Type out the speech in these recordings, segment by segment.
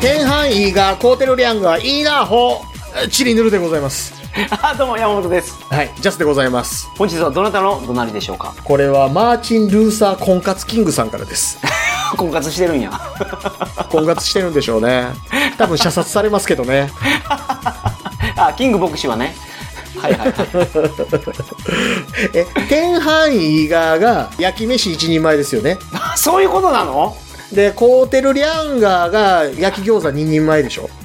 天範囲がコーテルリャンがいいなほチリヌルでございます。あ、どうも、山本です。はいジャスでございます。本日はどなたの怒鳴りでしょうか？これはマーチン・ルーサー婚活キングさんからです。婚活してるんや。婚活してるんでしょうね。多分射殺されますけどね。あ、キング牧師はね。はいはいはい。え天範囲がが焼き飯一人前ですよね。そういうことなの？でコーテルリャンガーが焼き餃子2人前でしょ。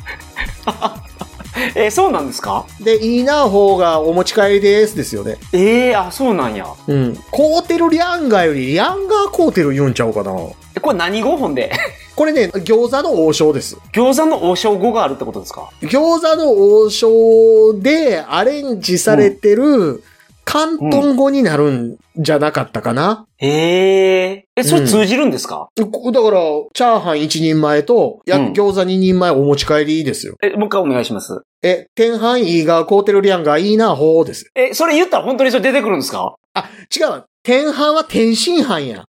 え、そうなんですか？でいいな方がお持ち帰りですですよね。ええあ、そうなんや。うん。コーテルリャンガーよりリャンガーコーテル言うんちゃうかな。え、これ何語？本で。これね餃子の王将です。餃子の王将語があるってことですか？餃子の王将でアレンジされてる広東語になるんじゃなかったかな、えええ、それ通じるんですか、こだから、チャーハン一人前と、やうん餃子二人前お持ち帰りですよ。え、もう一回お願いします。え、天飯イーガーコーテルリアンがいいな、ほうです。え、それ言ったら本当にそれ出てくるんですか？あ、違うわ。天飯は天津飯やん。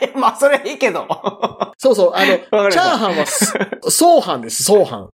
え、まあ、それはいいけど。そうそう、あの、わかりましたチャーハンはす、総飯です、総飯。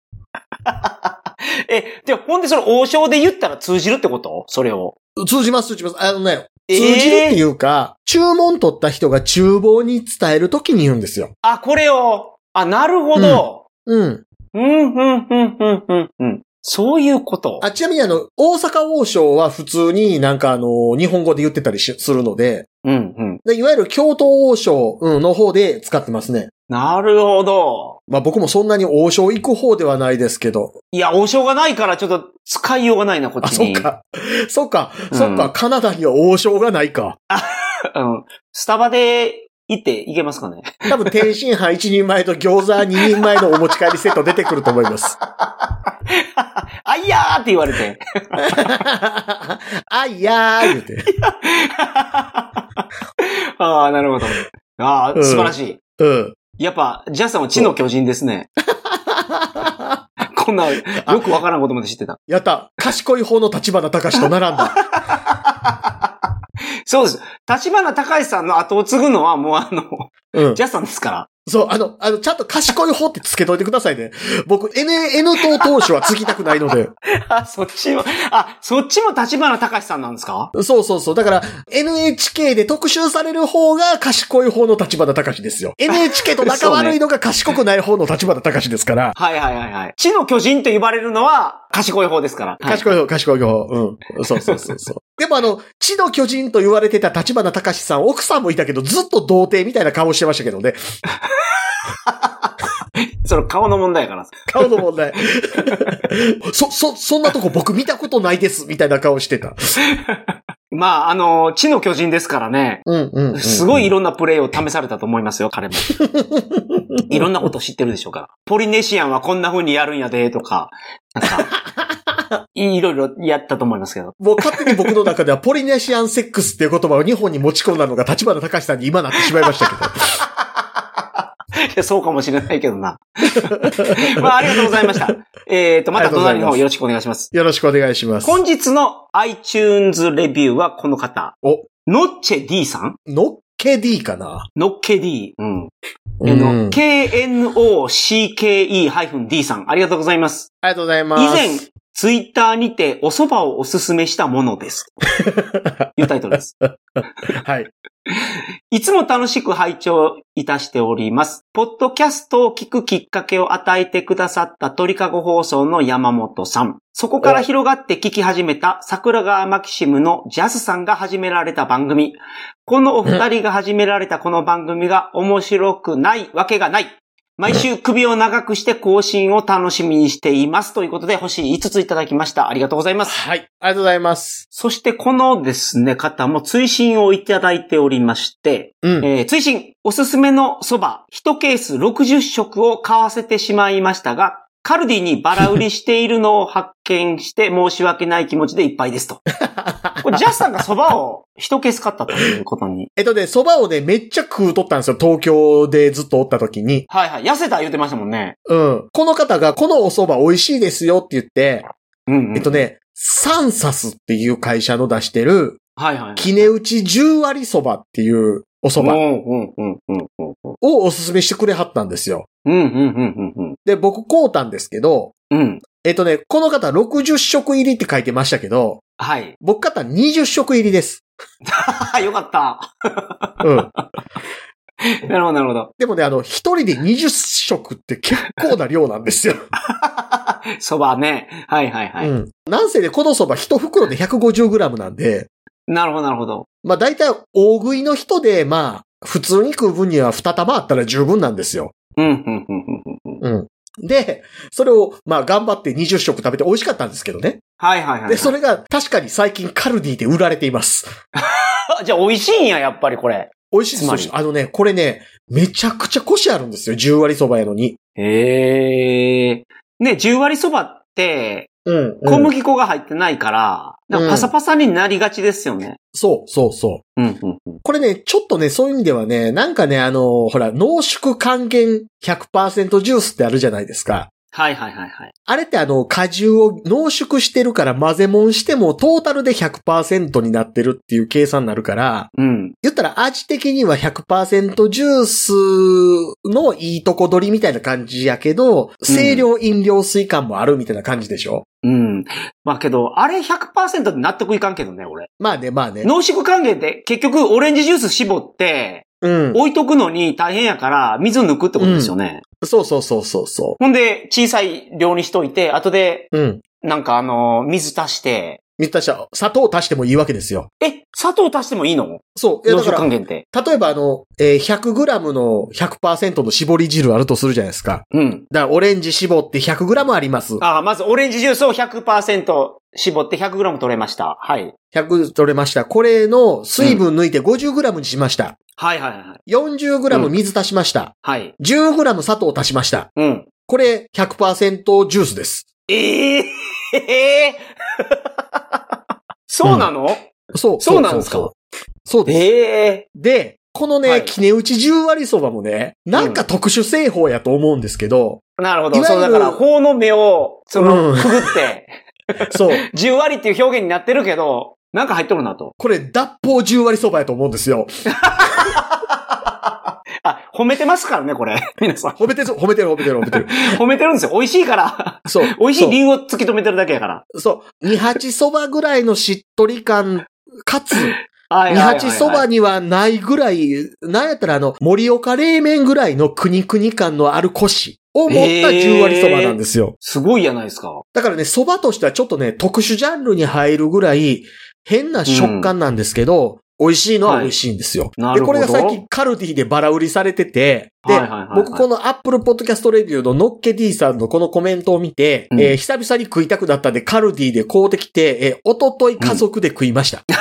え、で、ほんでそれ王将で言ったら通じるってこと？それを。通じます、通じます。あのね、えー通じるっていうか、注文取った人が厨房に伝えるときに言うんですよ。あ、これを。あ、なるほど。うん。うん、うん、うん、うん、うん、うん。そういうこと。あ、ちなみにあの、大阪王将は普通になんかあの、日本語で言ってたりしするので、うん、うん。でいわゆる京都王将うんの方で使ってますね。なるほど。まあ僕もそんなに王将行く方ではないですけど。いや、王将がないからちょっと使いようがないな、こっあ、ちに。そっ。か。そっか。うんそっか。カナダには王将がないか。うん。スタバで行っていけますかね？多分天津飯一人前と餃子二人前のお持ち帰りセット出てくると思います。あいやーって言われて。あいやー言うて。ああ、なるほど。ああ、うん素晴らしい。うん。やっぱ、ジャスさんは地の巨人ですね。こんな、よくわからんことまで知ってた。やった。賢い方の立花隆と並んだ。そうです。立花隆さんの後を継ぐのはもうあの、うん。ジャスさんですから。そう、あの、あの、ちゃんと賢い方ってつけといてくださいね。僕、N、N 党党首はつきたくないので。あ、そっちも、あ、そっちも立花隆さんなんですか？そうそうそう。だから、NHK で特集される方が賢い方の立花隆ですよ。NHK と仲悪いのが賢くない方の立花隆ですから。はいはいはいはい。地の巨人と呼ばれるのは賢い方ですから。はい賢い方、賢い方。うん。そうそうそうそう。でもあの、地の巨人と言われてた立花隆さん、奥さんもいたけど、ずっと童貞みたいな顔してましたけどね。その顔の問題やから。顔の問題。そ、そ、そんなとこ僕見たことないです、みたいな顔してた。まあ、あの、地の巨人ですからね。うんうん、うん。すごいいろんなプレイを試されたと思いますよ、彼も。いろんなこと知ってるでしょうから。ポリネシアンはこんな風にやるんやで、とか、なんか、いろいろやったと思いますけど。もう勝手に僕の中ではポリネシアンセックスっていう言葉を日本に持ち込んだのが立花隆さんに今なってしまいましたけど。いやそうかもしれないけどな。まあ、ありがとうございました。えっ、と、また隣の方よろしくお願いします。よろしくお願いします。本日の iTunes レビューはこの方。お、ノッチェ D さん？のっけ D かな？ノッケ D。うん。うえの、ん KNOCKE-D さん。ありがとうございます。ありがとうございます。以前、ツイッターにてお蕎麦をおすすめしたものです。と いうタイトルです。はい。いつも楽しく拝聴いたしております。ポッドキャストを聞くきっかけを与えてくださった鳥かご放送の山本さん。そこから広がって聞き始めた桜川マキシムのジャスさんが始められた番組。このお二人が始められたこの番組が面白くないわけがない。毎週首を長くして更新を楽しみにしています。ということで、星5ついただきました。ありがとうございます。はい。ありがとうございます。そしてこのですね、方も追伸をいただいておりまして、うん。えー追伸、おすすめの蕎麦、1ケース60食を買わせてしまいましたが、カルディにバラ売りしているのを発見して申し訳ない気持ちでいっぱいですと。これジャスさんが蕎麦を1ケース買ったということに。えっとね、蕎麦をね、めっちゃ食うとったんですよ。東京でずっとおった時に。はいはい。痩せた言ってましたもんね。うん。この方が、このお蕎麦美味しいですよって言って、うん、うん。えっと。ね、サンサスっていう会社の出してる、はいはい。キネ打ち10割蕎麦っていうお蕎麦。をおすすめしてくれはったんですよ。で、僕買うたんですけど、うん。えっとね、この方60食入りって書いてましたけど、はい。僕買った20食入りです。よかった。うん。なるほど、なるほど。でもね、あの、一人で20食って結構な量なんですよ。そばね。はいはいはい。うん。なんせね、このそば一袋で 150g なんで、なるほど、なるほど。まあ大体大食いの人で、まあ、普通に食う分には二玉あったら十分なんですよ。うん、うん、うん、うん。で、それを、まあ頑張って20食食べて美味しかったんですけどね。はいはいはい。で、それが確かに最近カルディで売られています。あ じゃあ美味しいんや、やっぱりこれ。美味しいですあのね、これね、めちゃくちゃコシあるんですよ。10割そばやのに。へえ。ね、10割そばって、うん、小麦粉が入ってないから、なんかパサパサになりがちですよね。そう、そう、そう。うん、うん、うん。これね、ちょっとね、そういう意味ではね、なんかね、あの、ほら、濃縮還元100%ジュースってあるじゃないですか。はいはいはいはい。あれってあの、果汁を濃縮してるから混ぜもんしてもトータルで100%になってるっていう計算になるから、うん。言ったら味的には100%ジュースのいいとこ取りみたいな感じやけど、清涼飲料水感もあるみたいな感じでしょ？うん。まあけど、あれ100%って納得いかんけどね、俺。まあね、まあね。濃縮還元って結局オレンジジュース絞って、うん。置いとくのに大変やから水抜くってことですよね。そうそうそうそうそほんで、小さい量にしといて、後で、う。うん。なんかあの、水足して、水足した砂糖足してもいいわけですよ。え、砂糖足してもいいの？そう。いやだから還元って。例えばあの、えー 100g の100%の絞り汁あるとするじゃないですか。うん。だからオレンジ絞って 100g あります。ああ、まずオレンジジュースを100%絞って 100g 取れました。はい。100取れました。これの水分抜いて 50g にしました。はいはいはい。40g 水足しました。はい。10g 砂糖足しました。うん。これ100%ジュースです。ええええそうなの、そう。そうなんですか？そうです。ええで、このね、はいキネ打ち10割そばもね、なんか特殊製法やと思うんですけど、なるほど。そうだから、法の目を、その、うんくぐって、そう。10割っていう表現になってるけど、なんか入っとるなと。これ脱法10割そばやと思うんですよ。あ、褒めてますからね、これ。皆さん。褒めてる、褒めてる、褒めてる、褒めてる。褒めてるんですよ。美味しいから。そう。美味しい理由を突き止めてるだけやから。そう。二八そばぐらいのしっとり感、かつ、はい二八そばにはないぐらい、なんやったらあの、盛岡冷麺ぐらいのくにくに感のあるコシを持った10割そばなんですよ。すごいじゃないですか。だからね、そばとしてはちょっとね、特殊ジャンルに入るぐらい、変な食感なんですけど、美味しいのは美味しいんですよ。で、なるほど。これが最近カルディでバラ売りされてて、で、はいはいはいはい僕この Apple Podcast Radio ののっけ D さんのこのコメントを見て、うんえー久々に食いたくなったんでカルディで買うてきて、えー、おととい家族で食いました。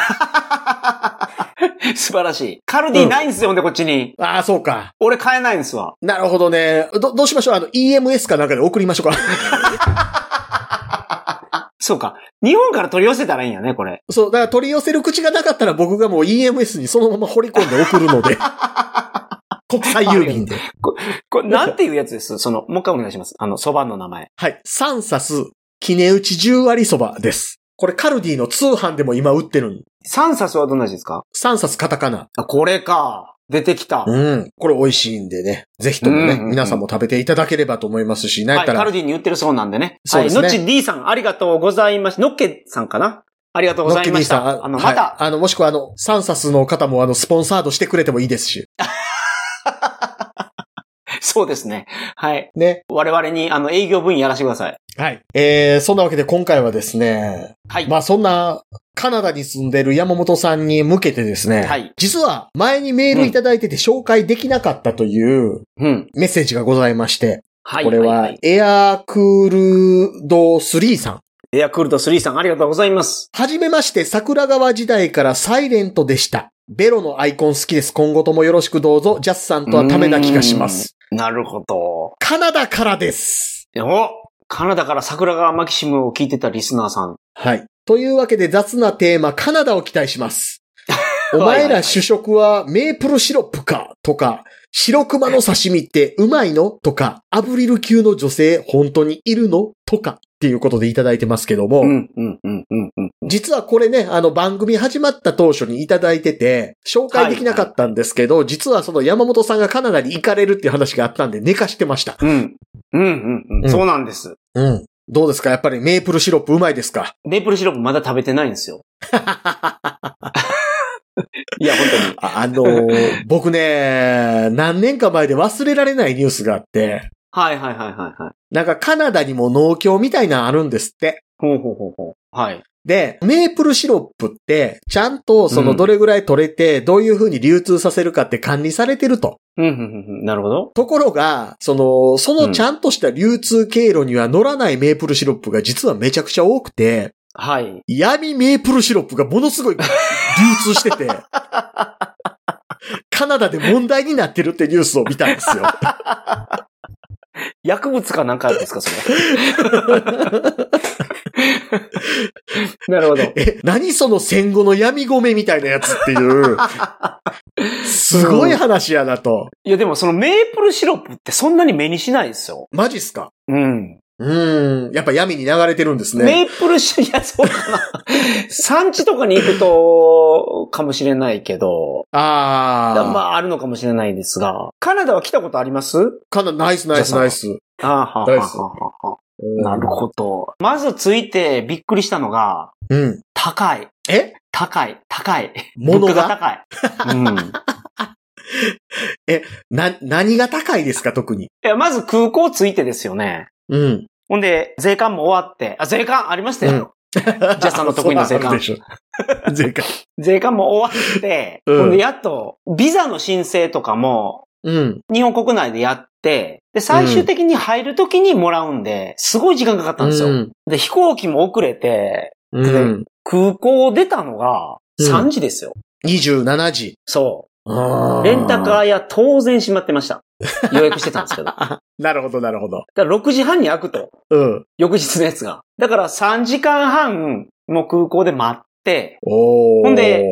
素晴らしい。カルディないんですよ、ほんでこっちに。ああ、そうか。俺買えないんですわ。なるほどね。ど、どうしましょう？あの、EMS かなんかで送りましょうか。そうか。日本から取り寄せたらいいんやね、これ。そう、だから取り寄せる口がなかったら僕がもう EMS にそのまま掘り込んで送るので。国際郵便で。これ、なんていうやつです？その、もう一回お願いします。あの、蕎麦の名前。はい。サンサス、キネ打ち10割そばです。これカルディの通販でも今売ってるんサンサスはどんな味ですか？サンサスカタカナ。あ、これか。出てきた。うん。これ美味しいんでね。ぜひともね、うんうんうん皆さんも食べていただければと思いますし、なんやはい、ったら、カルディに売ってるそうなんでね。そうですねはい、のっち D さん、ありがとうございました。のっけさんかな？ありがとうございました。ノッキー D さんあの、はいまた、あの、もしくはあの、サンサスの方もあの、スポンサードしてくれてもいいですし。そうですね。はい。ね。我々に、あの、営業部員やらせてください。はい。えー、そんなわけで今回はですね、はい。まあそんな、カナダに住んでる山本さんに向けてですね、はい実は前にメールいただいてて紹介できなかったといううん。メッセージがございまして、はい。これは、エアークールド3さん。エアクルト3さん、ありがとうございます。はじめまして、桜川時代からサイレントでした。ベロのアイコン好きです。今後ともよろしくどうぞ。ジャスさんとはためな気がします。なるほど。カナダからです。おカナダから桜川マキシムを聞いてたリスナーさん。はい。というわけで雑なテーマ、カナダを期待します。お前ら主食はメープルシロップかとか、白熊の刺身ってうまいのとか、アブリル級の女性本当にいるのとかっていうことでいただいてますけども、うん、うん、うん、うん、うん。実はこれね、あの番組始まった当初にいただいてて、紹介できなかったんですけど、実はその山本さんがカナダに行かれるっていう話があったんで寝かしてました。うん。うん、うん、う。うんんそうなんです。うん。どうですか？やっぱりメープルシロップうまいですか？メープルシロップまだ食べてないんですよ。いや、本当に。ああのー 僕ね、何年か前で忘れられないニュースがあって、はいはいはいはいはい。なんかカナダにも農協みたいなのあるんですって。ほうほうほうほう。はい。で、メープルシロップって、ちゃんとそうのんどれぐらい取れて、どういう風に流通させるかって管理されてると。うん、うん、うんうん。なるほど。ところが、その、そのちゃんとした流通経路には乗らないメープルシロップが実はめちゃくちゃ多くて、はい。闇メープルシロップがものすごい 流通してて、カナダで問題になってるってニュースを見たんですよ。薬物かなんかですか、それ。なるほど。え、何その戦後の闇米みたいなやつっていう、すごい話やなと。いや、でもそのメープルシロップってそんなに目にしないですよ。マジっすか？うん。うーん。やっぱ闇に流れてるんですね。メープルシロップ、いや、そうかな。産地とかに行くと、かもしれないけど、あー。まあ、あるのかもしれないですが、カナダは来たことありますかな、ナイスナイスナイス。あーはーはーはーはーなるほど。まずついてびっくりしたのが、うん。高い。え？高い。高い。物が？高い。うん。な、何が高いですか、特に。いや、まず空港ついてですよね。うん。ほんで、税関も終わって、あ、税関ありましたよ。ジャスさんの得意な税関 税関。税関も終わって、うんほんで、やっと、ビザの申請とかも、うん。日本国内でやって、で、最終的に入るときにもらうんで、すごい時間かかったんですよ。うん。で、飛行機も遅れて、うん。空港を出たのがうん3時ですよ。27時。そう。レンタカー屋当然閉まってました。予約してたんですけど。だかなるほど、なるほど。ら6時半に開くと。うん。翌日のやつが。だから3時間半、もう空港で待って。ほんで、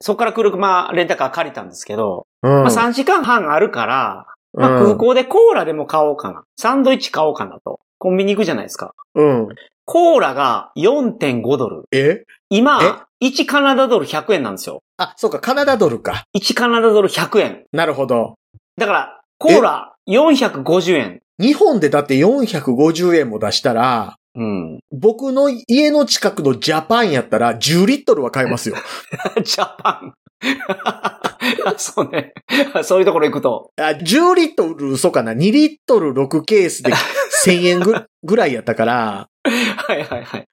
そこから車、レンタカー借りたんですけど、うん、まあ3時間半あるから、まあ、空港でコーラでも買おうかな。サンドイッチ買おうかなと。コンビニ行くじゃないですか。うん。コーラが4.5ドル。え？今、1カナダドル100円なんですよ。あ、そうか、カナダドルか。1カナダドル100円。なるほど。だから、コーラ450円。日本でだって450円も出したら、うん。僕の家の近くのジャパンやったら10リットルは買えますよ。ジャパン。そうね。そういうところ行くと。あ10リットル嘘かな ?2 リットル6ケースで 1000円ぐぐらいやったから、はいはいはい。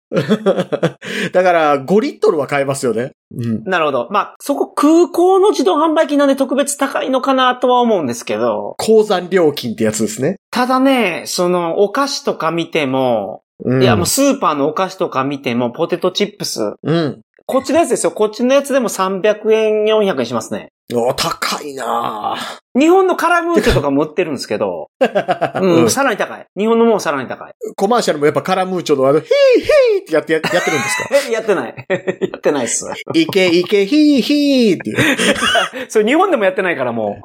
だから5リットルは買えますよね。うん。なるほど。まあ、そこ空港の自動販売機なんで特別高いのかなとは思うんですけど、鉱山料金ってやつですね。ただね、そのお菓子とか見ても、うん、いやもうスーパーのお菓子とか見ても、ポテトチップス。うん。こっちのやつですよ。こっちのやつでも300円、400円しますね。お高いな日本のカラムーチョとかも売ってるんですけど、ぁ うん、うんさらに高い。日本のもうさらに高い。コマーシャルもやっぱカラムーチョのあの、ヒーヒーってやってややってるんですか？え、やってない。やってないっす。いけいけヒーヒーっていう。それ日本でもやってないからも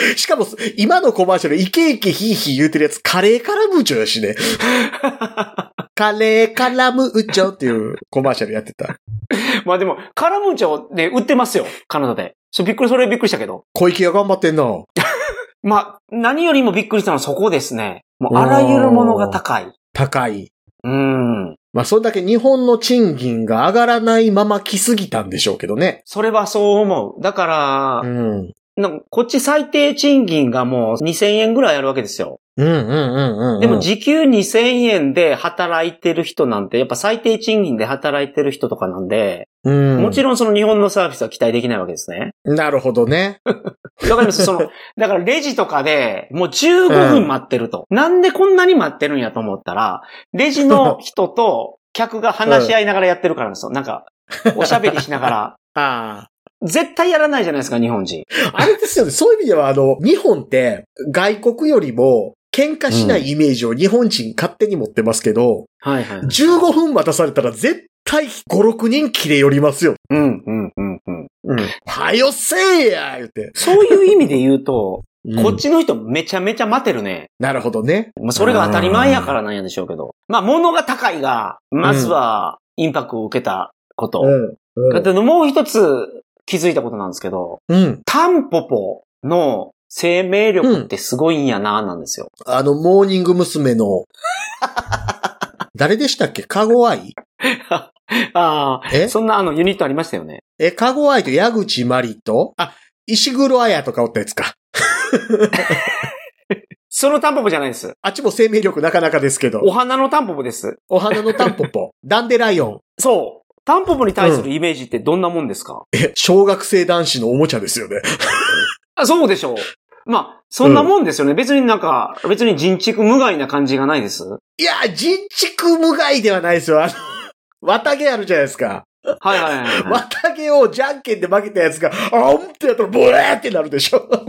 しかも、今のコマーシャル、イケイケヒーヒー言うてるやつ、カレーカラムーチョやしね。カレーカラムーチョっていうコマーシャルやってた。う。まあでも、カラムーチョで売ってますよ。カナダで。それびっくり、それびっくりしたけど。小池が頑張ってんな。まあ、何よりもびっくりしたのはそこですね。もうあらゆるものが高い。高い。うん。まあ、それだけ日本の賃金が上がらないまま来すぎたんでしょうけどね。それはそう思う。だからう、ん。なんかこっち最低賃金がもう2000円ぐらいあるわけですよ。うんうんうんうん。でも時給2000円で働いてる人なんて、やっぱ最低賃金で働いてる人とかなんで、うん。もちろんその日本のサービスは期待できないわけですね。なるほどね。わかります？その、だからレジとかでもう15分待ってると。なんでこんなに待ってるんやと思ったら、レジの人と客が話し合いながらやってるからですよ。なんか、おしゃべりしながら。ああ。絶対やらないじゃないですか、日本人。あれですよね。そういう意味では、あの、日本って外国よりも喧嘩しないイメージを日本人勝手に持ってますけど、はいはい。15分待たされたら絶対5、6人切れ寄りますよ。うん、うん、うん、うん。うん。はよせえや言って。そういう意味で言うと、うんこっちの人めちゃめちゃ待てるね。なるほどね。まあ、それが当たり前やからなんやでしょうけど。まあ、物が高いが、まずは、インパクトを受けたこと。うん。だってもう一つ気づいたことなんですけど、うん。タンポポの生命力ってすごいんやな、なんですよ。あの、モーニング娘。の、誰でしたっけ？カゴアイ？ああ、え？そんなあのユニットありましたよね。え、カゴアイと矢口まりと、あ、石黒彩とかおったやつか。そのタンポポじゃないです。あっちも生命力なかなかですけどお。花のタンポポです。お花のタンポポ。ダンデライオン。そう。タンポポに対するイメージってどんなもんですか、え、小学生男子のおもちゃですよね。あそうでしょう。まあ、そんなもんですよね。別になんか、別に人畜無害な感じがないです？いや、人畜無害ではないですよ。あの、綿毛あるじゃないですか。はいはいはい、はい。綿毛をじゃんけんで負けたやつが、あんってやったらボエーってなるでしょ。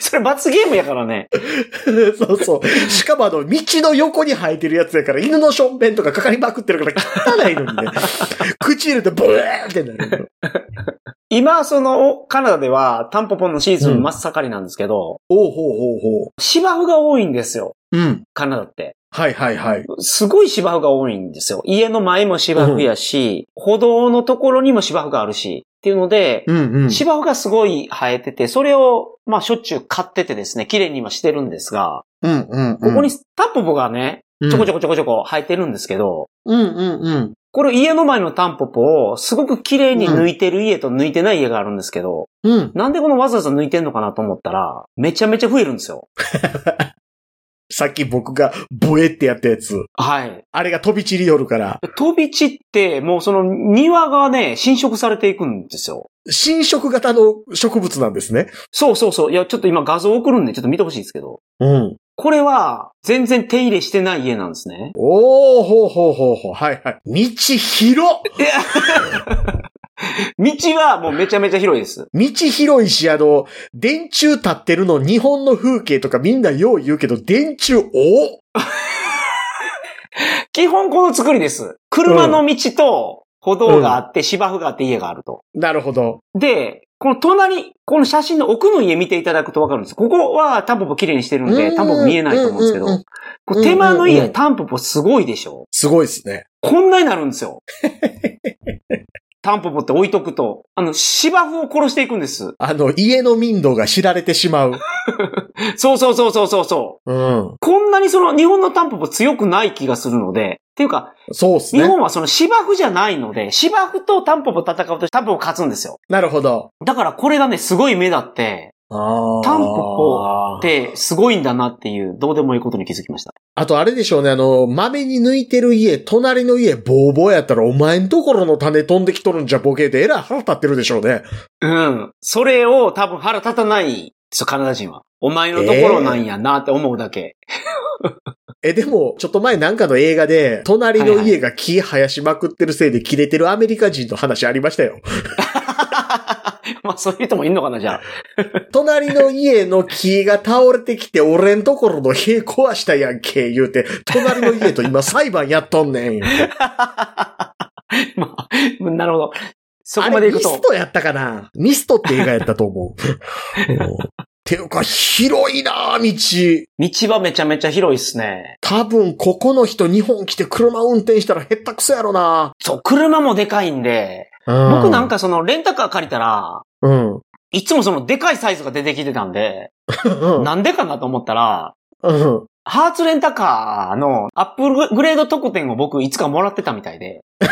それ罰ゲームやからね。そうそう。しかもあの、道の横に生えてるやつやから、犬のしょんべんとかかかりまくってるから汚いのにね。口入れてボエーってなる。今、その、カナダでは、タンポポのシーズン真っ盛りなんですけど、おうほうほうほ芝生が多いんですよ。う。うん。カナダって。はいはいはい。すごい芝生が多いんですよ。家の前も芝生やし、歩道のところにも芝生があるし、っていうので、うんうん。芝生がすごい生えてて、それを、まあ、しょっちゅう買っててですね、綺麗に今してるんですが、うんうんうん。ここにタンポポがね、ちょこちょこ。こちょこちょこ生えてるんですけど、うんうんうん。これ家の前のタンポポをすごく綺麗に抜いてる家と抜いてない家があるんですけど、うん。なんでこのわざわざ抜いてんのかなと思ったら、めちゃめちゃ増えるんですよ。さっき僕がボエってやったやつ。はい。あれが飛び散りよるから。飛び散って、もうその庭がね、侵食されていくんですよ。侵食型の植物なんですね。そうそうそう。いや、ちょっと今画像送るんで、ちょっと見てほしいんですけど。うん。これは、全然手入れしてない家なんですね。おー、ほうほうほうほう。はいはい。道広っいや 道はもうめちゃめちゃ広いです。道広いし、あの、電柱立ってるの日本の風景とかみんなよう言うけど、電柱、お 基本この作りです。車の道と歩道があって、芝生があって家があると。なるほど。で、この隣、この写真の奥の家見ていただくとわかるんです。ここはタンポポ綺麗にしてるんで、タンポポ見えないと思うんですけどうんうんうん、これ手間の家、うんうんうんタンポポすごいでしょすごいですね。こんなになるんですよ。タンポポって置いとくと、あの、芝生を殺していくんです。あの、家の民度が知られてしまう。そうそうそうそうそうそう。うん。こんなにその日本のタンポポ強くない気がするので、っていうか、日そうですね。本はその芝生じゃないので、芝生とタンポポ戦うとタンポポ勝つんですよ。なるほど。だからこれがね、すごい目立って、あタンポポってすごいんだなっていう、どうでもいいことに気づきました。あとあれでしょうね、あの、豆に抜いてる家、隣の家、ボーボーやったら、お前んところの種飛んできとるんじゃボケで、えらい腹立ってるでしょうね。うん。それを多分腹立たないですよ、カナダ人は。お前のところなんやなって思うだけ。え、でも、ちょっと前なんかの映画で、隣の家が木生やしまくってるせいで切れてるアメリカ人の話ありましたよ。まあそういう人もいんのかな、じゃあ。隣の家の木が倒れてきて、俺んところの塀壊したやんけ、言うて、隣の家と今裁判やっとんねん。まあ、なるほど。そこあまで行くとれミス。トやったかな？ミストって映画やったと思う。うんていうか、広いなぁ、道。道はめちゃめちゃ広いっすね。多分、ここの人日本来て車運転したらへったくそやろなそう、車もでかいんで、僕なん、かそのレンタカー借りたら、うん。いつもそのでかいサイズが出てきてたんで、うん。なんでかなと思ったら、うん。ハーツレンタカーのアップグレード特典を僕いつかもらってたみたいで、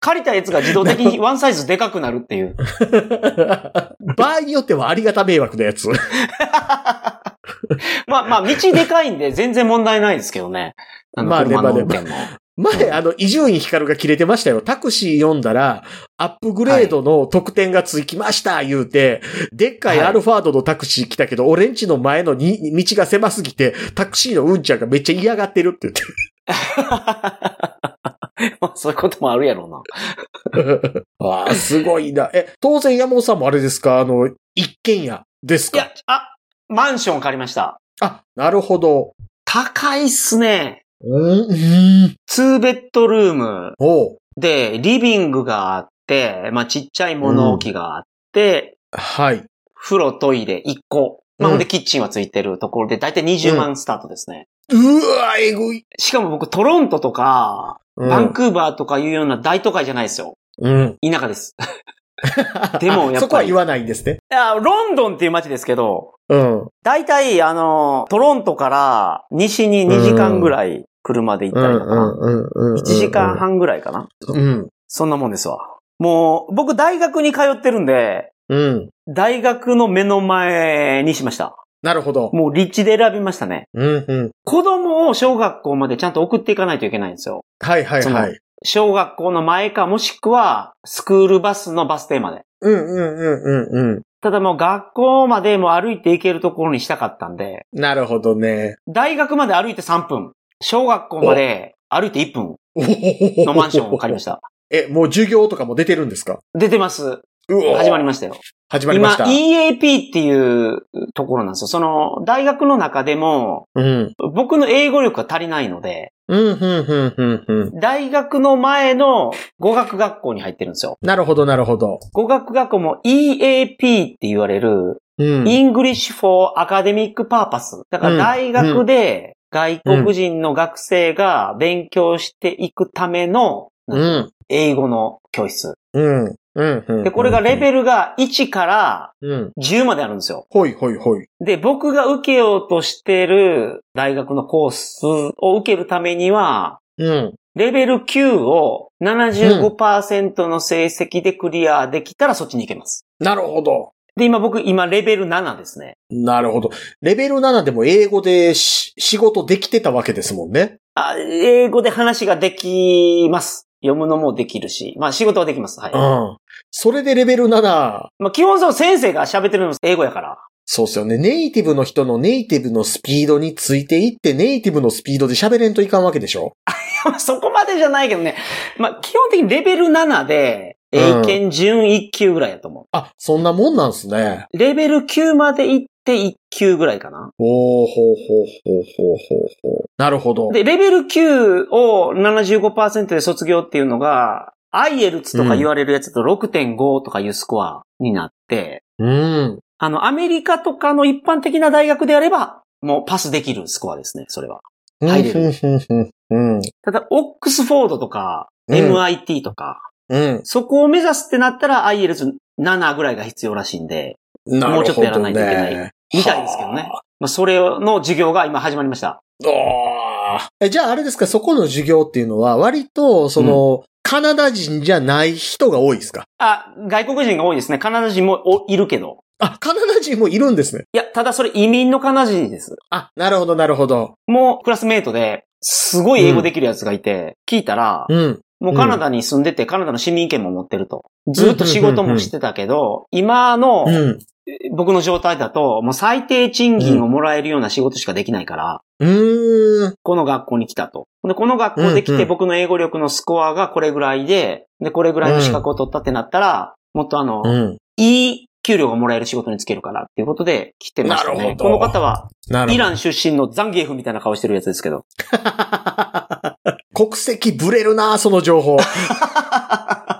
借りたやつが自動的にワンサイズでかくなるっていう。場合によってはありがた迷惑なやつ。まあまあ、道でかいんで全然問題ないですけどね。あのまあね車の運転も。前、あの、伊集院光が切れてましたよ。タクシー読んだら、アップグレードの特典がつきました、言うて、でっかいはいアルファードのタクシー来たけど、俺んちの前のに道が狭すぎて、タクシーのうんちゃんがめっちゃ嫌がってるって まあそういうこともあるやろうな。言って。ああ、すごいな。え、当然山本さんもあれですか？あの、一軒家ですか？いや、あ、マンション借りました。あ、なるほど。高いっすね。うん、うん。2ベッドルームで、リビングがあって、まあちっちゃい物置があって、はい。風呂、トイレ1個。まあ、うんほんでキッチンはついてるところで、だいたい20万スタートですね。うわ、えぐい。しかも僕トロントとか、うんバンクーバーとかいうような大都会じゃないですよ。うん。田舎です。でもやっぱりそこは言わないんですね。いや、ロンドンっていう街ですけど、うん。大体、あの、トロントから西に2時間ぐらい車で行ったりとかな。うんうん1時間。半ぐらいかな。うん。そんなもんですわ。もう、僕大学に通ってるんで、うん。大学の目の前にしました。なるほど。もう立地で選びましたね。うんうん。子供を小学校までちゃんと送っていかないといけないんですよ。はいはいはい。小学校の前かもしくはスクールバスのバス停まで。うんうんうんうんうん。ただもう学校までも歩いて行けるところにしたかったんで、なるほどね。大学まで歩いて3分、小学校まで歩いて1分のマンションを借りました。え、もう授業とかも出てるんですか？出てます。始まりましたよ。今始まりました。EAP っていうところなんですよ。その大学の中でもうん。僕の英語力が足りないので、うん、うん、うん、うん、うん。大学の前の語学学校に入ってるんですよ。なるほど、なるほど。語学学校も EAP って言われるうん。English for Academic Purpose。だから大学で外国人の学生が勉強していくためのうん。英語の教室。うん。うん。うん。で、これがレベルが1からうん。10まであるんですよ。ほいほいほい。で、僕が受けようとしてる大学のコースを受けるためには、うん。レベル9を75%の成績でクリアできたらそっちに行けます。なるほど。で、今僕、今レベル7ですね。なるほど。レベル7でも英語でし仕事できてたわけですもんね。あ英語で話ができます。読むのもできるし、まあ仕事はできます。はい。うん。それでレベル7、まあ基本その先生が喋ってるのも英語やから。そうっすよね。ネイティブの人のネイティブのスピードについていって、ネイティブのスピードで喋れんといかんわけでしょ？そこまでじゃないけどね。まあ基本的にレベル7で、英検準1級ぐらいやと思う。あ、そんなもんなんすね。レベル9まで行って1級ぐらいかな。ほうほうほうほうほうほうほう。なるほど。で、レベル9を75%で卒業っていうのが、IELTS とか言われるやつと6.5とかいうスコアになって、うん。あの、アメリカとかの一般的な大学であれば、もうパスできるスコアですね、それは。入れるうん。ただ、オックスフォードとか、うん MIT とか、うん。そこを目指すってなったら IELTS7 ぐらいが必要らしいんで、ねもうちょっとやらないといけないみたいですけどね。まあ、それの授業が今始まりました。ああ。えじゃああれですか、そこの授業っていうのは、割と、その、カナダ人じゃない人が多いですか？あ、外国人が多いですね。カナダ人もおいるけど。あ、カナダ人もいるんですね。いや、ただそれ移民のカナダ人です。あ、なるほど、なるほど。もうクラスメイトで、すごい英語できるやつがいて、聞いたら、うん。もうカナダに住んでて、カナダの市民権も持ってると。ずっと仕事もしてたけど、今のうん。僕の状態だと、もう最低賃金をもらえるような仕事しかできないから、うーん。この学校に来たと。で、この学校で来て僕の英語力のスコアがこれぐらいで、で、これぐらいの資格を取ったってなったら、もっとあの、うん。いい給料がもらえる仕事に就けるからっていうことで来てましたね。この方は。イラン出身のザンギエフみたいな顔してるやつですけど。国籍ブレるな、その情報。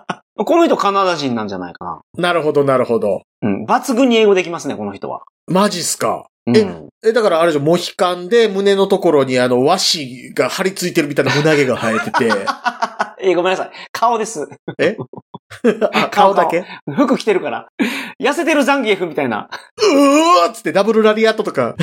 この人カナダ人なんじゃないかな。なるほど、なるほど。うん。抜群に英語できますね、この人は。マジっすか？うん。え、だからあれじゃ、モヒカンで胸のところにあの和紙が張り付いてるみたいな胸毛が生えてて。え、ごめんなさい。顔です。あ、顔だけ？服着てるから。痩せてるザンギエフみたいな。うーっつってダブルラリアットとか。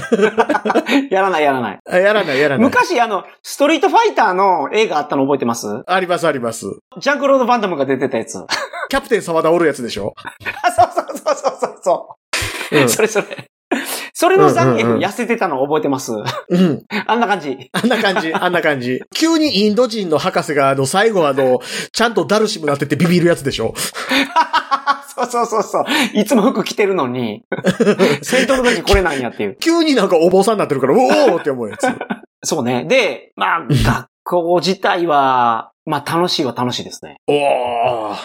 やらないやらない。あやらない、やらない。昔あの、ストリートファイターの映画あったの覚えてます？あります、あります。ジャンクロード・ファントムが出てたやつ。あ、キャプテン沢田おるやつでしょ？そうそうそうそうそうそう。うんそれそれ。それのザンギエフうんうんうん痩せてたの覚えてます、うん。あんな感じ。あんな感じ、あんな感じ。急にインド人の博士が、あの、最後あの、ちゃんとダルシムなっててビビるやつでしょ？そうそうそうそう。いつも服着てるのに、戦闘の時これなんやっていう。急になんかお坊さんになってるから、うおーって思うやつ。そうね。で、まあ、学校自体は、まあ楽しいは楽しいですね。おー。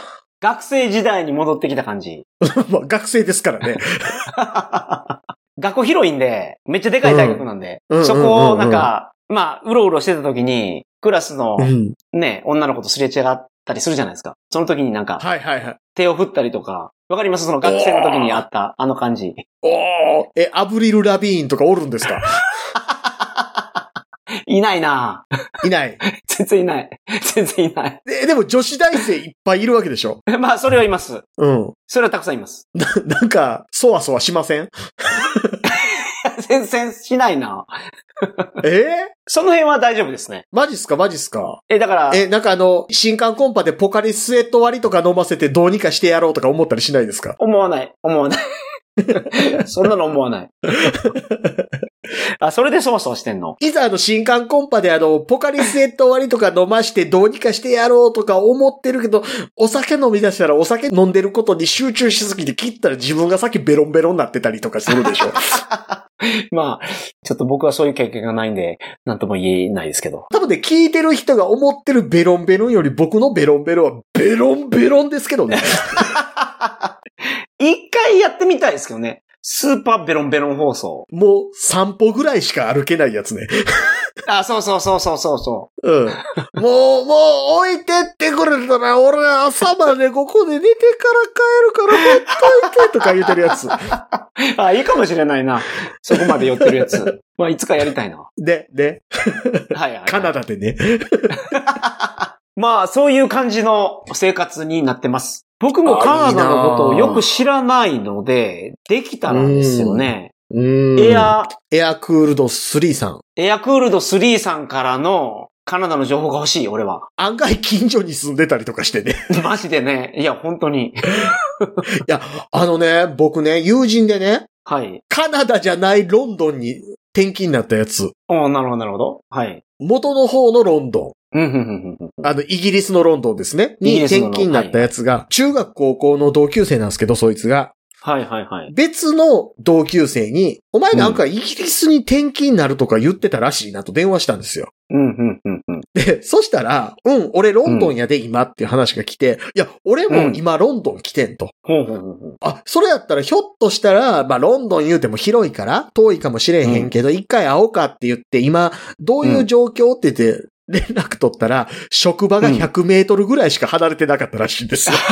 学生時代に戻ってきた感じ。まあ、学生ですからね。学校広いんで、めっちゃでかい大学なんで、うんそこをなんか、まあ、うろうろしてた時に、クラスのうん。ね、女の子とすれ違ったりするじゃないですか。その時になんか、はいはいはい。手を振ったりとか、わかります？その学生の時にあった、あの感じ。おー。え、アブリル・ラビーンとかおるんですか？いないないない。全然いない。全然いない。ででも女子大生いっぱいいるわけでしょ？まあ、それはいます。うん。それはたくさんいます。ななんか、そわそわしません？全然しないな。え？ー、その辺は大丈夫ですね。マジっすか？マジっすか？え、だから、え、なんかあの、新刊コンパでポカリスエット割りとか飲ませてどうにかしてやろうとか思ったりしないですか？思わない。思わない。そんなの思わない。あ、それでそわそわしてんの？いざあの新刊コンパであの、ポカリスエット割りとか飲ましてどうにかしてやろうとか思ってるけど、お酒飲み出したらお酒飲んでることに集中しすぎて切ったら自分がさっきベロンベロンになってたりとかするでしょ まあ、ちょっと僕はそういう経験がないんで、なんとも言えないですけど。多分ね、聞いてる人が思ってるベロンベロンより僕のベロンベロンはベロンベロンですけどね。一回やってみたいですけどね。スーパーベロンベロン放送。もう散歩ぐらいしか歩けないやつね。あ、そうそうそうそうそうそうん。もう、もう置いてってくれたら俺朝までここで寝てから帰るからほっといてとか言ってるやつ。う。あ、いいかもしれないな。そこまで寄ってるやつ。まあ、いつかやりたいな。で、で、はいはい、はい。カナダでね。まあ、そういう感じの生活になってます。僕もカナダのことをよく知らないので、できたらですよね。エア、エアクールド3さん。エアクールド3さんからのカナダの情報が欲しい、俺は。案外近所に住んでたりとかしてね。マジでね。いや、本当に。いや、あのね、僕ね、友人でね、はい。カナダじゃないロンドンに転勤になったやつ。おなるほど、なるほど。はい。元の方のロンドン。うん、うん、うん、うん。あの、イギリスのロンドンですね。に転勤になったやつが、中学高校の同級生なんですけど、そいつが。はい、はい、はい。別の同級生に、お前なんかイギリスに転勤になるとか言ってたらしいなと電話したんですよ。うん、うん、うん、うん。で、そしたら、うん、俺ロンドンやで今っていう話が来て、いや、俺も今ロンドン来てんと。ほうほうほうほう。あ、それやったらひょっとしたら、まあロンドン言うても広いから遠いかもしれへんけど、一回会おうかって言って、今、どういう状況って言って、連絡取ったら、職場が100メートルぐらいしか離れてなかったらしいんですよ。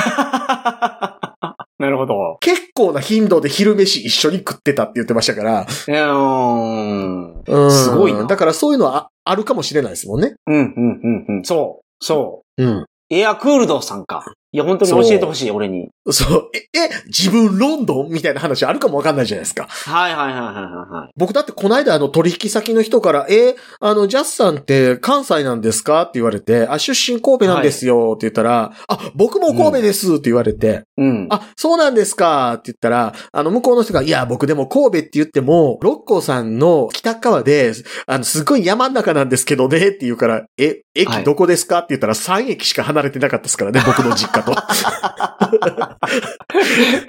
なるほど。結構な頻度で昼飯一緒に食ってたって言ってましたから。うーん。うんすごいなだからそういうのはああるかもしれないですもんね。うん、うん、うん、うん。そう。そうん。う。エアクールドさんか。いや、本当に教えてほしい、俺に。そう。え、え、自分ロンドンみたいな話あるかもわかんないじゃないですか。はい、はい、はい、はい、はい。僕だってこの間あの取引先の人から、え、あの、ジャスさんって関西なんですか？って言われて、あ、出身神戸なんですよって言ったら、あ、僕も神戸ですって言われて、うん。あ、そうなんですかって言ったら、あの、向こうの人が、いや、僕でも神戸って言っても、六甲さんの北側で、あの、すっごい山ん中なんですけどねって言うから、え、駅どこですか？って言ったら3駅しか離れてなかったですからね、僕の実家と。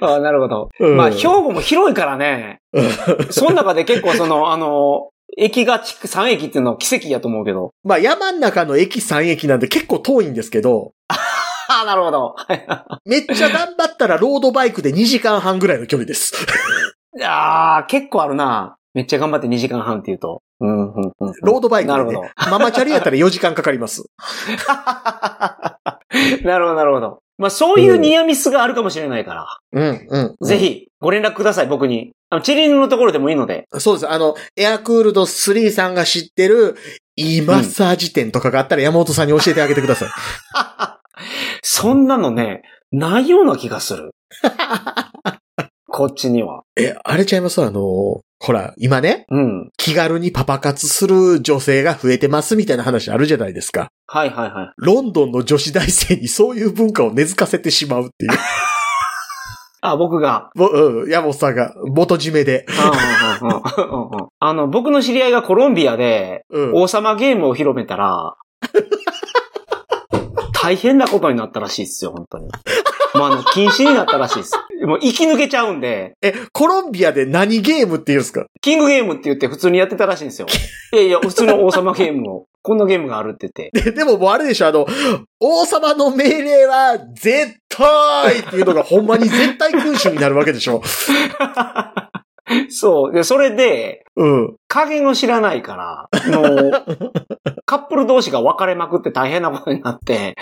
あなるほど。うんまあ、兵庫も広いからね。その中で結構その、あの、駅が地区3駅っていうのは奇跡やと思うけど。まあ、山ん中の駅3駅なんで結構遠いんですけど、ああ、なるほど。めっちゃ頑張ったらロードバイクで2時間半ぐらいの距離です。いやー、結構あるな。めっちゃ頑張って2時間半って言うと。うん、うん、うん。ロードバイクで、ね。なるほど。ママチャリやったら4時間かかります。なるほど、なるほど。まあ、そういうニアミスがあるかもしれないから。うん、うん。ぜひ、ご連絡ください、僕に。あの、チリヌのところでもいいので。そうです。あの、エアクールド3さんが知ってる、いいマッサージ店とかがあったら山本さんに教えてあげてください。そんなのね、ないような気がする。こっちには。え、あれちゃいます？あの、ほら、今ね、うん。気軽にパパ活する女性が増えてますみたいな話あるじゃないですか。はいはいはい。ロンドンの女子大生にそういう文化を根付かせてしまうっていう。あ、僕が。ぼうん、山本さんが元締めで。あの、僕の知り合いがコロンビアでうん。王様ゲームを広めたら、大変なことになったらしいですよ、本当に。もうあの、禁止になったらしいです。もう生き抜けちゃうんで、え、コロンビアで何ゲームって言うんですか？キングゲームって言って普通にやってたらしいんですよ。いやいや、普通の王様ゲームを、こんなゲームがあるって言って。ででももうあれでしょ、あの、王様の命令は絶対っていうのがほんまに絶対君主になるわけでしょ。そう。で、それで、うん。加減を知らないから、もう、カップル同士が別れまくって大変なことになって、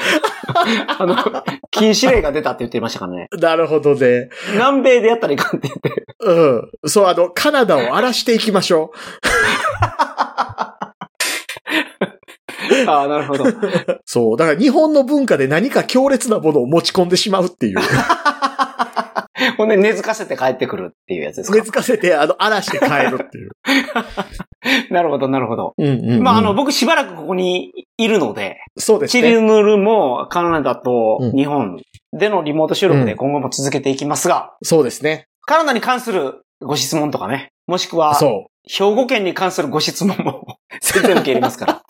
あの、禁止令が出たって言ってましたからね。なるほどね。南米でやったらいかんって言って。うん。そう、あの、カナダを荒らしていきましょああ、なるほど。そう。だから日本の文化で何か強烈なものを持ち込んでしまうっていう。ほんで、根付かせて帰ってくるっていうやつですか？根付かせて、あの、荒らして帰るっていう。なるほど、なるほど。うんうん、うん。まあ、あの、、僕しばらくここにいるので、そうですね。チリヌルもカナダとうん日本でのリモート収録で今後も続けていきますが、そうですね。カナダに関するご質問とかね、もしくは、そ兵庫県に関するご質問も 全然受け入れますから。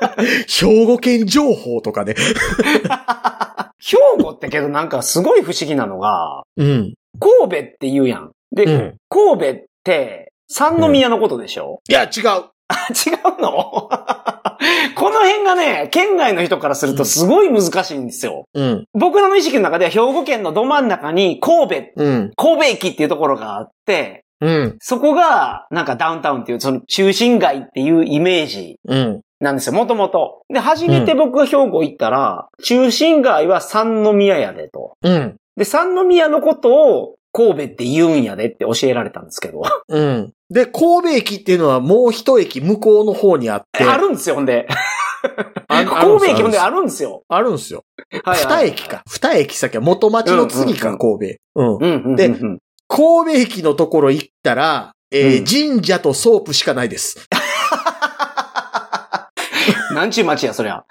う。兵庫県情報とかね。兵庫ってけどなんかすごい不思議なのが、うん。神戸って言うやん。で、うん。神戸って三宮のことでしょ、いや、違う。違うの？この辺がね、県外の人からするとすごい難しいんですよ。うん。僕らの意識の中では兵庫県のど真ん中に神戸、うん。神戸駅っていうところがあって、うん。そこがなんかダウンタウンっていうその中心街っていうイメージうん。なんですよ、もともと。で、初めて僕が兵庫行ったら、中心街は三宮やでと。うん。で、三宮のことを神戸って言うんやでって教えられたんですけど。うん。で、神戸駅っていうのはもう一駅向こうの方にあって。あるんですよ、ほんで。あ 神戸駅ほんであるんですよ。あるんですよ。はいはい二駅か。二駅先は元町の次か、うん神戸。うん。うんうんうん。でうん神戸駅のところ行ったら、えーうん神社とソープしかないです。なんちゅう街や、そりゃ。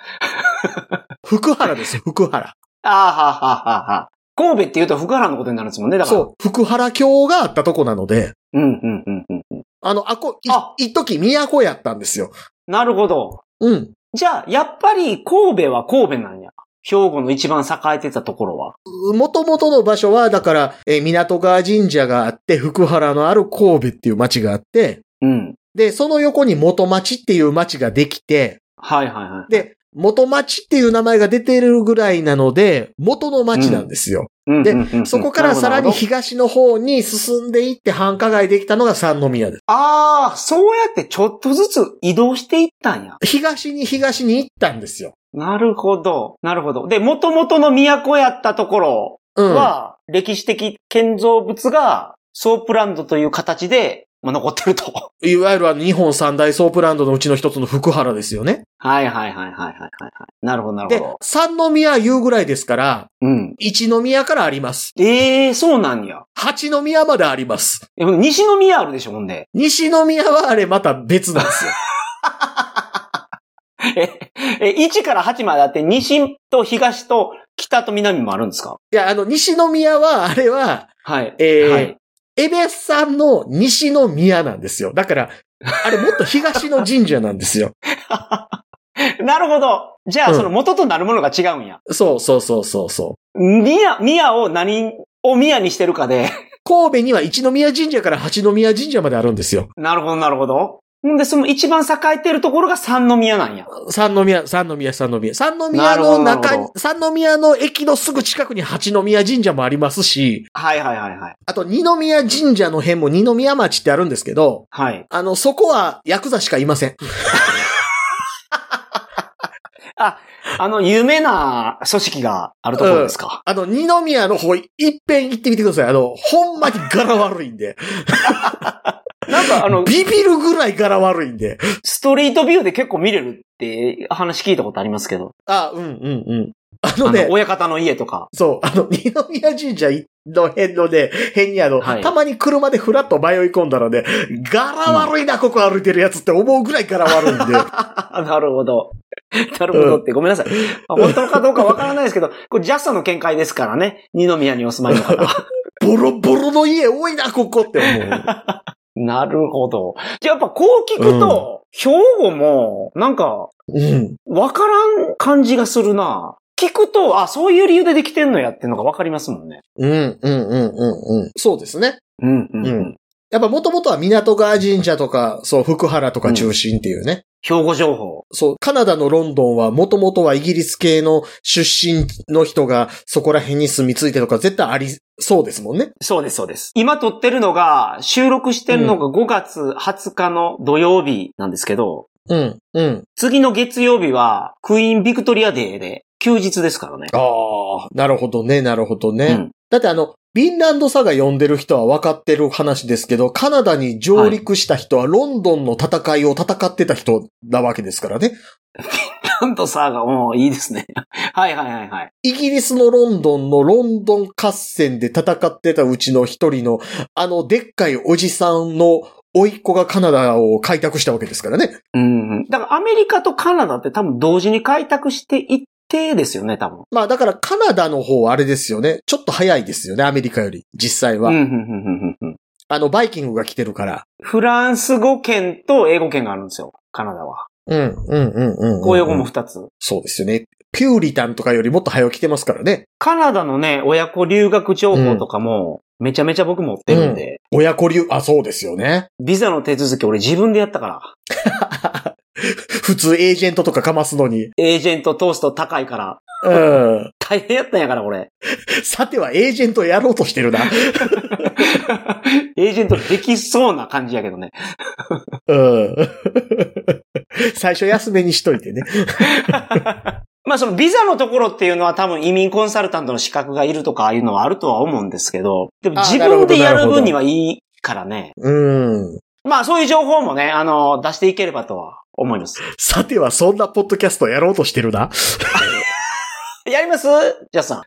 福原です、福原。ああ、はあ、はあ、はあ。神戸って言うと福原のことになるんですもんね、だから。そう、福原京があったとこなので、う。うん、うん、うん、うんうん。あの、あこ、いあ一時都やったんですよ。なるほど。うん。じゃあ、やっぱり神戸は神戸なんや。兵庫の一番栄えてたところは。元々の場所は、だから、えー港川神社があって、福原のある神戸っていう町があって、うん。で、その横に元町っていう町ができて、はいはいはい。で、元町っていう名前が出てるぐらいなので、元の町なんですよ。でうんうんうんうんそこからさらに東の方に進んでいって繁華街できたのが三宮です。ああ、そうやってちょっとずつ移動していったんや。東に東に行ったんですよ。なるほど。なるほど。で、元々の都やったところうん。は、歴史的建造物がソープランドという形で、まあ、残ってると。いわゆるあの日本三大ソープランドのうちの一つの福原ですよね。はいはいはいはいはいはいはい。なるほどなるほど。三宮言うぐらいですから、うん。一宮からあります。ええー、そうなんや。八宮まであります。え西宮あるでしょ、ほんで。西宮はあれまた別なんですよ。え、え、1から8まであって、西と東と北と南もあるんですか？いや、あの、西宮は、あれは、はい。えーはい。エベスさんの西宮なんですよ。だから、あれもっと東の神社なんですよ。なるほど。じゃあ、うんその元となるものが違うんや。そうそうそうそうそう。宮、宮を何を宮にしてるかで。神戸には一宮神社から八宮神社まであるんですよ。なるほど、なるほど。ほんで、その一番栄えてるところが三宮なんや。三宮、三宮、三宮。三な宮の中三宮の駅のすぐ近くに八宮神社もありますし、はいはいはいはい。あと二宮神社の辺も二宮町ってあるんですけど、はい。あの、そこはヤクザしかいません。あ、あの、有名な組織があるところですか？あの、二宮の方、いっぺん行ってみてください。あの、ほんまに柄悪いんで。なんか、あの、ビビるぐらい柄悪いんで。ストリートビューで結構見れるって話聞いたことありますけど。あ、うん、うん、うん。ああのねの、、親方の家とか。そう、あの、二宮神社の辺のね、辺にあの、はいたまに車でフラッと迷い込んだらね、柄悪いな、ここ歩いてるやつって思うぐらい柄悪いんで。なるほど。なるほどって、ごめんなさい。本当かどうかわからないですけど、これジャストの見解ですからね。二宮にお住まいの方。ボロボロの家多いな、ここって思う。なるほど。じゃあやっぱこう聞くと、兵庫も、なんか、うん。わからん感じがするな。聞くと、あ、そういう理由でできてんのやっていうのがわかりますもんね。うん、うん、うん、うん、うん。そうですね。うん、うん、うんやっぱ元々は港川神社とか、そう、福原とか中心っていうね。兵庫情報。そう、カナダのロンドンは元々はイギリス系の出身の人がそこら辺に住み着いてとか絶対ありそうですもんね。そうです、そうです。今撮ってるのが、収録してるのが5月20日の土曜日なんですけど、うん、うん。次の月曜日は、クイーンビクトリアデーで、休日ですからね。ああ、なるほどね、なるほどね。うんだってあの、フィンランドサガ読んでる人は分かってる話ですけど、カナダに上陸した人はロンドンの戦いを戦ってた人なわけですからね。ランドサーガ、もういいですね。はいはいはいはい。イギリスのロンドンのロンドン合戦で戦ってたうちの一人の、あのでっかいおじさんの甥っ子がカナダを開拓したわけですからね。うん。だからアメリカとカナダって多分同時に開拓していってですよね、多分。まあだからカナダの方はあれですよね。ちょっと早いですよね、アメリカより。実際は。うん、うん、うん、うんうん。あの、バイキングが来てるから。フランス語圏と英語圏があるんですよ、カナダは。うん、うん、うん、うん。公用語も2つ。そうですよね。ピューリタンとかよりもっと早く来てますからね。カナダのね、親子留学情報とかも、めちゃめちゃ僕持ってるんで、親子流、あ、そうですよね。ビザの手続き俺自分でやったから。普通エージェントとかかますのに。エージェント通すと高いから。うん。大変やったんやから、これ。さてはエージェントやろうとしてるな。エージェントできそうな感じやけどね。うん。最初安めにしといてね。まあそのビザのところっていうのは多分移民コンサルタントの資格がいるとかああいうのはあるとは思うんですけど、でもあ自分でやなる分にはいいからね。うん。まあそういう情報もね、あの、出していければとは思います。さてはそんなポッドキャストやろうとしてるな。やります？ジャスさ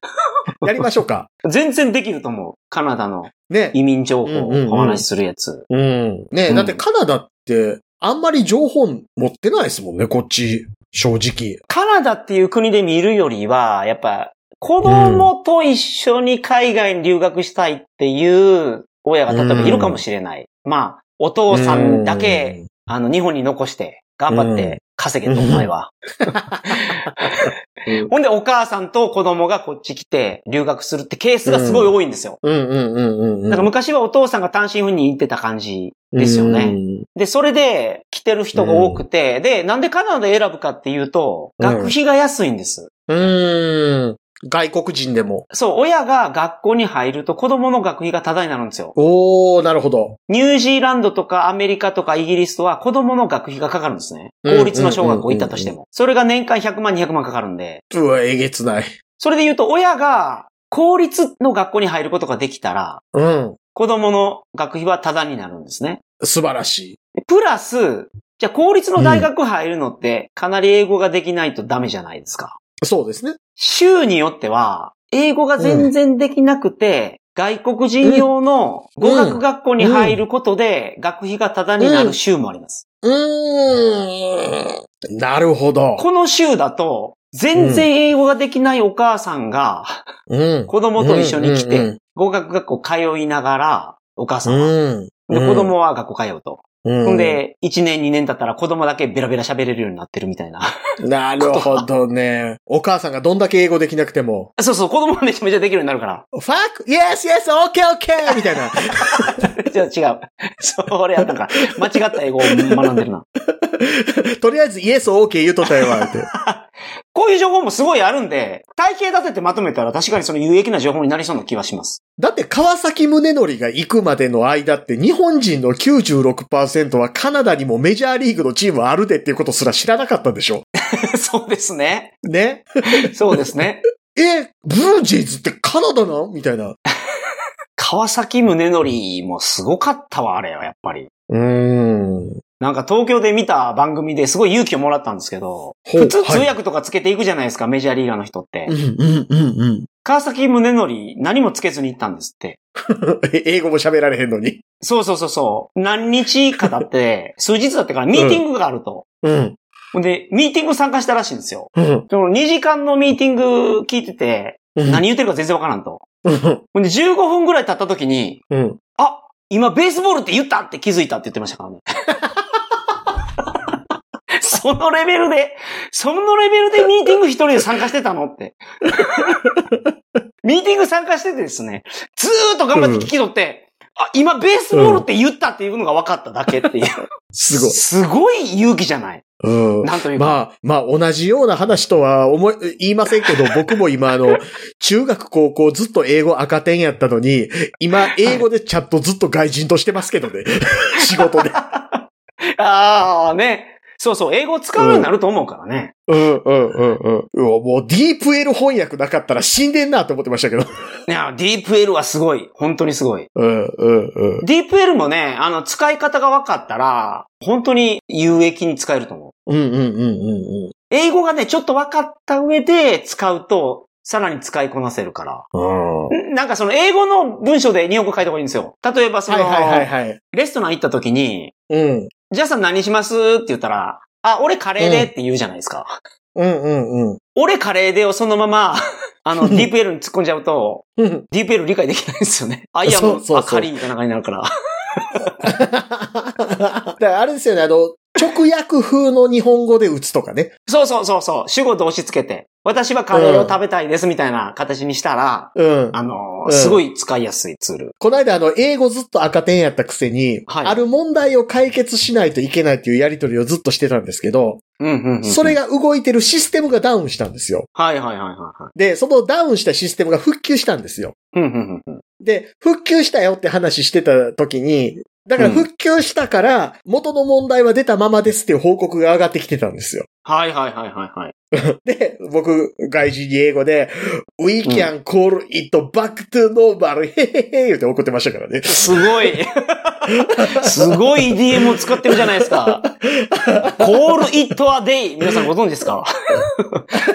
やりましょうか。ん。全然できると思う。カナダのね。移民情報をうんうんうんお話しするやつ。うん。ね、うんだってカナダって、あんまり情報持ってないですもんね、こっち。正直。カナダっていう国で見るよりは、やっぱ、子供と一緒に海外に留学したいっていう親が例えばいるかもしれない。まあ、お父さんだけ、あの、日本に残して、頑張って稼げと、お前は。ほんで、お母さんと子供がこっち来て留学するってケースがすごい多いんですよ。うん。うんうんうんうんから昔はお父さんが単身赴任行ってた感じですよね。うん。で、それで来てる人が多くて、で、なんでカナダで選ぶかっていうと、うん学費が安いんです。うん。外国人でも。そう、親が学校に入ると子供の学費がタダになるんですよ。おー、なるほど。ニュージーランドとかアメリカとかイギリスとは子供の学費がかかるんですね。うん公立の小学校行ったとしても。それが年間100万、200万かかるんで。うわ、えげつない。それで言うと、親が公立の学校に入ることができたら、うん。子供の学費はタダになるんですね。素晴らしい。でプラス、じゃあ公立の大学入るのって、かなり英語ができないとダメじゃないですか。そうですね。州によっては、英語が全然できなくて、外国人用の語学学校に入ることで、学費がタダになる州もあります。うーん。なるほど。この州だと、全然英語ができないお母さんが、うん。子供と一緒に来うんて、語学学校通いながら、お母さんは。うん。で、子供は学校通うと。うん。ほんで、1年2年経ったら子供だけベラベラ喋れるようになってるみたいな。なるほどね。お母さんがどんだけ英語できなくても、そうそう、子供はめちゃめちゃできるようになるから。fuck, yes, yes, okay, okay! みたいな。違う。それやったんか。間違った英語を学んでるな。とりあえず、イエス、オーケー言うとったよ、わ、って。こういう情報もすごいあるんで、体系立ててまとめたら確かにその有益な情報になりそうな気はします。だって、川崎宗則が行くまでの間って、日本人の96%はカナダにもメジャーリーグのチームあるでっていうことすら知らなかったでしょ。そうですね。ねそうですね。え、ブルージェイズってカナダなん？みたいな。川崎宗則もすごかったわ、あれは、やっぱり。うーん。なんか東京で見た番組ですごい勇気をもらったんですけど、普通通はい訳とかつけていくじゃないですか、メジャーリーガーの人ってう。ん、うん、うん、うん。川崎宗則何もつけずに行ったんですって。え 英語も喋られへんのに。そうそうそうそう。何日か経って、数日だってからミーティングがあると。うん。ほんで、ミーティング参加したらしいんですよ。うん。その2時間のミーティング聞いてて、何言ってるか全然わからんと。うん。ほんで、15分ぐらい経った時に、うん。あ、今ベースボールって言ったって気づいたって言ってましたからね。そのレベルで、そのレベルでミーティング一人で参加してたのって。ミーティング参加しててですね、ずーっと頑張って聞き取って、あ、今ベースボールって言ったっていうのが分かっただけっていう。すごい。すごい勇気じゃないうん。なんというか。まあ、まあ、同じような話とは思い、言いませんけど、僕も今あの、中学高校ずっと英語赤点やったのに、今英語でちゃんとずっと外人としてますけどね。仕事で。ああ、ね。そうそう、英語を使うようになると思うからね。うん、うん、うん、うん。うわもうディープ L 翻訳なかったら死んでんなと思ってましたけど。いや、ディープ L はすごい。本当にすごい。うん、うん、うん。ディープ L もね、あの、使い方が分かったら、本当に有益に使えると思う。うん、うん、うん、うん。英語がね、ちょっと分かった上で使うと、さらに使いこなせるから。うん。んなんかその英語の文章で日本語書いた方がいいんですよ。例えばその、はいはいはいはい。レストラン行った時に、うん。じゃあさん何しますって言ったら、あ、俺カレーでって言うじゃないですか。うんうんうん。俺カレーでをそのまま、あの、DeepL に突っ込んじゃうと、うん。DeepL 理解できないんですよね。あ、いやもう、そうそうそうあ、カリーみたいな感じになるから。だからあれですよね、あの、直訳風の日本語で打つとかね。そうそうそうそう。主語動詞つけて、私はカレーを食べたいですみたいな形にしたら、うん。あのーうんすごい使いやすいツール。この間あの、英語ずっと赤点やったくせに、はいある問題を解決しないといけないっていうやりとりをずっとしてたんですけど、うんうんうん。それが動いてるシステムがダウンしたんですよ。はいはいはいはいはい。で、そのダウンしたシステムが復旧したんですよ。うんうんうんうん。で、復旧したよって話してた時に、だから復旧したから、元の問題は出たままですっていう報告が上がってきてたんですよ。はいはいはいはいはい。で、僕、外人に英語で、We can call it back to normal, へへへ言って怒ってましたからね。すごい。すごい DM を使ってるじゃないですか。call it a day. 皆さんご存知ですか？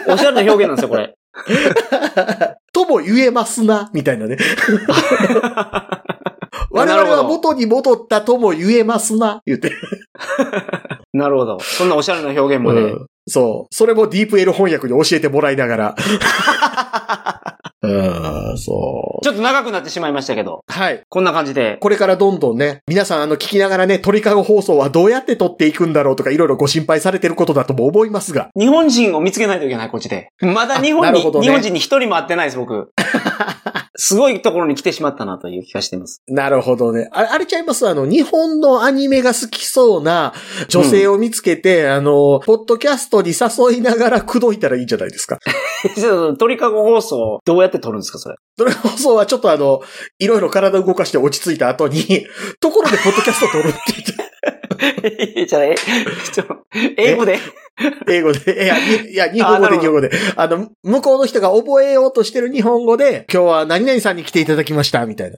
おしゃれな表現なんですよ、これ。とも言えますな、みたいなね。我々は元に戻ったとも言えますな、言って。なるほど。そんなおしゃれな表現もね。うんそう。それもディープ L 翻訳に教えてもらいながら。うん、そちょっと長くなってしまいましたけど、う。はい。こんな感じで。これからどんどんね、皆さんあの聞きながらね、鳥かご放送はどうやって撮っていくんだろうとかいろいろご心配されてることだとも思いますが。日本人を見つけないといけない、こっちで。まだ日あ本に、ね日本人に一人も会ってないです、僕。すごいところに来てしまったなという気がしています。なるほどね。あれ、あれちゃいます？あの、日本のアニメが好きそうな女性を見つけて、あの、ポッドキャストに誘いながら口説いたらいいんじゃないですか。鳥かご放送、どうやって撮るんですか、それ？それ放送はちょっとあの、いろいろ体を動かして落ち着いた後に、ところでポッドキャスト撮るって言って。じゃあ、え、ちょ、英語で英語で、いや、にいや、日本語で日本語で。あの、向こうの人が覚えようとしてる日本語で、今日は何々さんに来ていただきました、みたいな。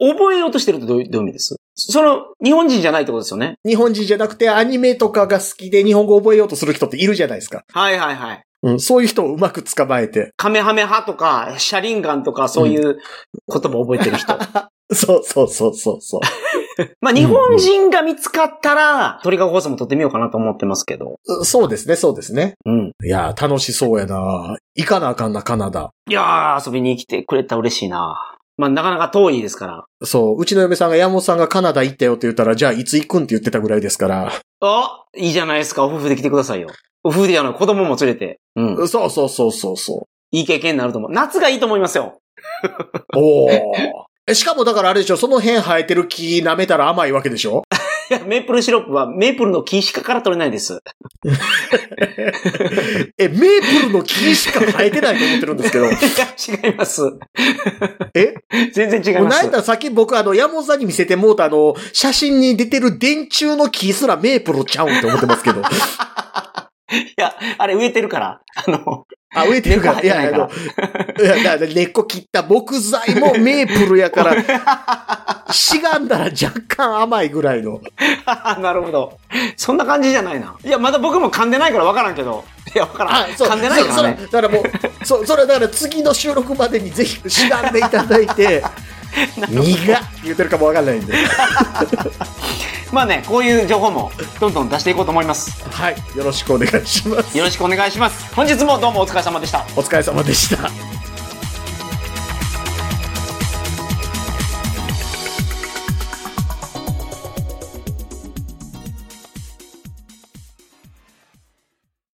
覚えようとしてるってどういうどういう意味です？その、日本人じゃないってことですよね？日本人じゃなくてアニメとかが好きで日本語覚えようとする人っているじゃないですか。はいはいはい。うん、そういう人をうまく捕まえて。カメハメハとか、シャリンガンとか、そういう言葉を覚えてる人。そうそうそうそうそう。まあ、日本人が見つかったら、鳥かご放送も撮ってみようかなと思ってますけど。うそうですね、そうですね。うん。いやー、楽しそうやな行かなあかんな、カナダ。いやー、遊びに来てくれたら嬉しいな。まあ、なかなか遠いですから。そう、うちの嫁さんが山本さんがカナダ行ったよって言ったら、じゃあいつ行くんって言ってたぐらいですから。あいいじゃないですか。お夫婦で来てくださいよ。お夫婦であの、子供も連れて。うん。そうそうそうそうそいい経験になると思う。夏がいいと思いますよ。う。おお。えしかもだからあれでしょ、その辺生えてる木舐めたら甘いわけでしょ？いや、メープルシロップはメープルの木しかから取れないです。え、メープルの木しか生えてないと思ってるんですけど。いや、違います。え？全然違いますなんやった。らさっき僕あの、山本さんに見せてもうたあの、写真に出てる電柱の木すらメープルちゃうんって思ってますけど。いや、あれ植えてるから。あの、あ、植えてるから。いや、あの、いや、だから根っこ切った木材もメープルやから、しがんだら若干甘いぐらいの。なるほど。そんな感じじゃないな。いや、まだ僕も噛んでないから分からんけど。いや、分からん。噛んでないからね。だからもう、そ、それだから次の収録までにぜひしがんでいただいて、苦っ言ってるかもわかんないんで。まあね、こういう情報もどんどん出していこうと思います。はい。よろしくお願いします。よろしくお願いします。本日もどうもお疲れ様でした。お疲れ様でした。